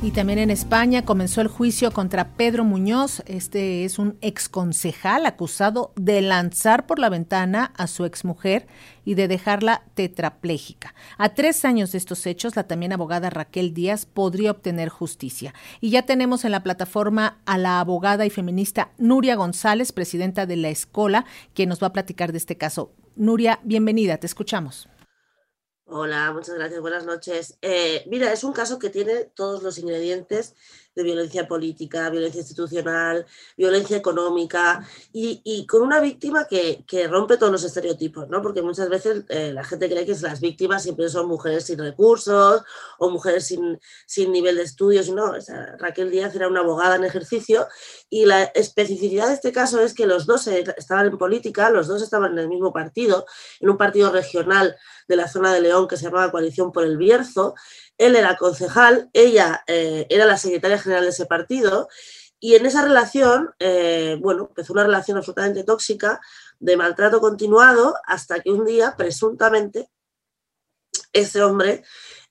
Y también en España comenzó el juicio contra Pedro Muñoz. Este es un exconcejal acusado de lanzar por la ventana a su exmujer y de dejarla tetrapléjica. A tres años de estos hechos, la también abogada Raquel Díaz podría obtener justicia. Y ya tenemos en la plataforma a la abogada y feminista Nuria González, presidenta de la Escola, quien nos va a platicar de este caso. Nuria, bienvenida, te escuchamos. Hola, muchas gracias, buenas noches. Eh, mira, es un caso que tiene todos los ingredientes de violencia política, violencia institucional, violencia económica y, con una víctima que, rompe todos los estereotipos, ¿no? Porque muchas veces eh, la gente cree que las víctimas siempre son mujeres sin recursos o mujeres sin, sin nivel de estudios. No, Raquel Díaz era una abogada en ejercicio y la especificidad de este caso es que los dos estaban en política, los dos estaban en el mismo partido, en un partido regional de la zona de León que se llamaba Coalición por el Bierzo. Él era concejal, ella eh, era la secretaria general de ese partido y en esa relación, eh, bueno, empezó una relación absolutamente tóxica de maltrato continuado hasta que un día, presuntamente, ese hombre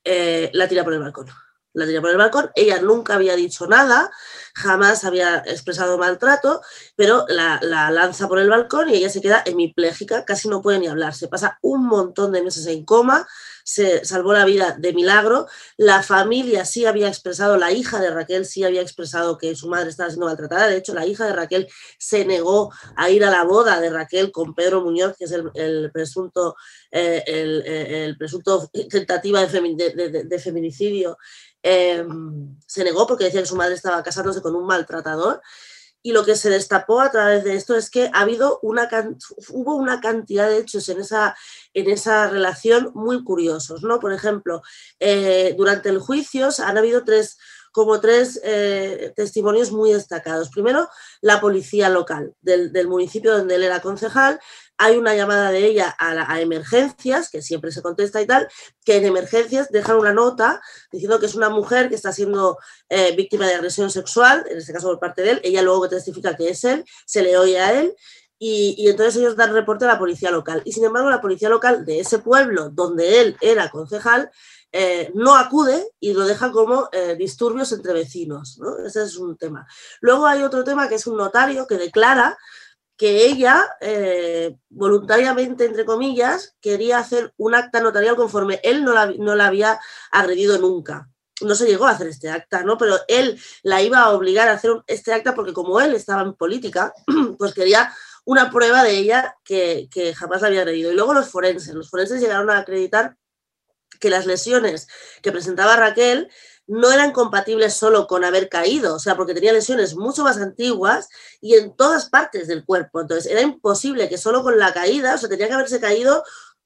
eh, la tira por el balcón. La tira por el balcón, ella nunca había dicho nada, jamás había expresado maltrato, pero la, la, lanza por el balcón y ella se queda hemipléjica, casi no puede ni hablar, se pasa un montón de meses en coma, se salvó la vida de milagro. La familia sí había expresado, la hija de Raquel sí había expresado que su madre estaba siendo maltratada. De hecho, la hija de Raquel se negó a ir a la boda de Raquel con Pedro Muñoz, que es el, presunto, eh, el, presunto tentativa de, feminicidio. Em, se negó porque decía que su madre estaba casándose con un maltratador. Y lo que se destapó a través de esto es que ha habido una hubo una cantidad de hechos en esa, en esa relación muy curiosos, ¿no? Por ejemplo, eh, durante el juicio han habido tres como tres eh, testimonios muy destacados. Primero, la policía local del, municipio donde él era concejal, hay una llamada de ella a, emergencias, que siempre se contesta y tal, que en emergencias dejan una nota diciendo que es una mujer que está siendo eh, víctima de agresión sexual, en este caso por parte de él, ella luego testifica que es él, se le oye a él, y, entonces ellos dan reporte a la policía local. Y sin embargo, la policía local de ese pueblo donde él era concejal eh, no acude y lo deja como eh, disturbios entre vecinos. Ese es un tema. Luego hay otro tema que es un notario que declara que ella eh, voluntariamente, entre comillas, quería hacer un acta notarial conforme él no la, no la había agredido nunca. No se llegó a hacer este acta, ¿no? Pero él la iba a obligar a hacer este acta porque como él estaba en política, pues quería una prueba de ella que, que jamás la había agredido. Y luego los forenses. Los forenses llegaron a acreditar que las lesiones que presentaba Raquel no eran compatibles solo con haber caído, o sea, porque tenía lesiones mucho más antiguas y en todas partes del cuerpo. Entonces, era imposible que solo con la caída, o sea, tenía que haberse caído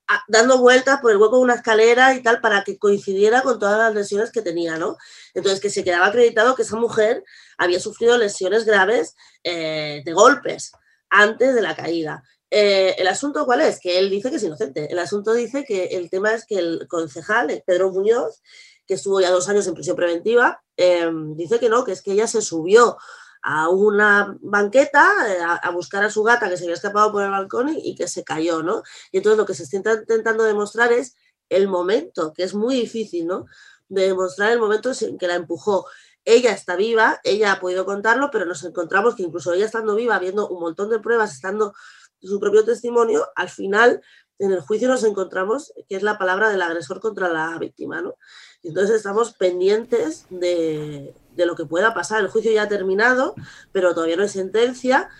ah, dando vueltas por el hueco de una escalera y tal para que coincidiera con todas las lesiones que tenía, ¿no? Entonces, que se quedaba acreditado que esa mujer había sufrido lesiones graves eh, de golpes antes de la caída. Eh, el asunto cuál es? Que él dice que es inocente. El asunto dice que el tema es que el concejal, Pedro Muñoz, que estuvo ya dos años en prisión preventiva, em, dice que no, que es que ella se subió a una banqueta eh, a, buscar a su gata que se había escapado por el balcón y, que se cayó, ¿no? Y entonces lo que se está intentando demostrar es el momento, que es muy difícil, ¿no? De demostrar el momento en que la empujó. Ella está viva, ella ha podido contarlo, pero nos encontramos que incluso ella estando viva, viendo un montón de pruebas, estando su propio testimonio, al final en el juicio nos encontramos que es la palabra del agresor contra la víctima, ¿no? Entonces estamos pendientes de, lo que pueda pasar. El juicio ya ha terminado, pero todavía no hay sentencia.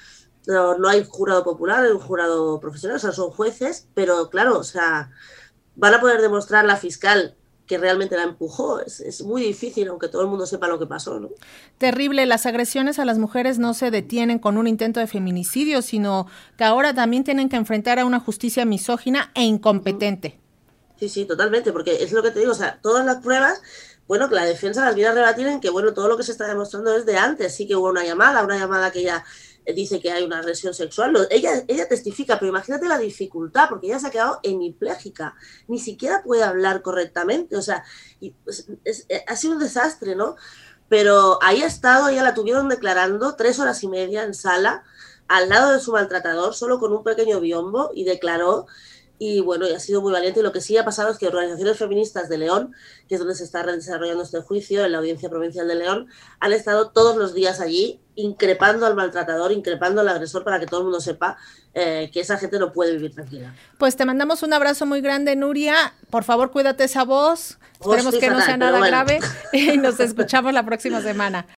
No, hay jurado popular, hay un jurado profesional, o sea, son jueces, pero claro, o sea, van a poder demostrar la fiscal que realmente la empujó. Es, muy difícil, aunque todo el mundo sepa lo que pasó. ¿no? Terrible, las agresiones a las mujeres no se detienen con un intento de feminicidio, sino que ahora también tienen que enfrentar a una justicia misógina e incompetente. Sí, sí, totalmente, porque es lo que te digo, o sea, todas las pruebas, bueno, que la defensa las viene a rebatir en que, bueno, todo lo que se está demostrando es de antes, sí que hubo una llamada, una llamada que ya dice que hay una agresión sexual, ella, ella testifica, pero imagínate la dificultad, porque ella se ha quedado hemipléjica, ni siquiera puede hablar correctamente, o sea, pues, eh, ha sido un desastre, ¿no? Pero ahí ha estado, ella la tuvieron declarando tres horas y media en sala, al lado de su maltratador, solo con un pequeño biombo, y declaró y bueno, y ha sido muy valiente. Y lo que sí ha pasado es que organizaciones feministas de León, que es donde se está desarrollando este juicio, en la Audiencia Provincial de León, han estado todos los días allí increpando al maltratador, increpando al agresor para que todo el mundo sepa eh, que esa gente no puede vivir tranquila. Pues te mandamos un abrazo muy grande, Nuria. Por favor, cuídate esa voz. Esperemos que no sea nada grave y nos escuchamos la próxima semana.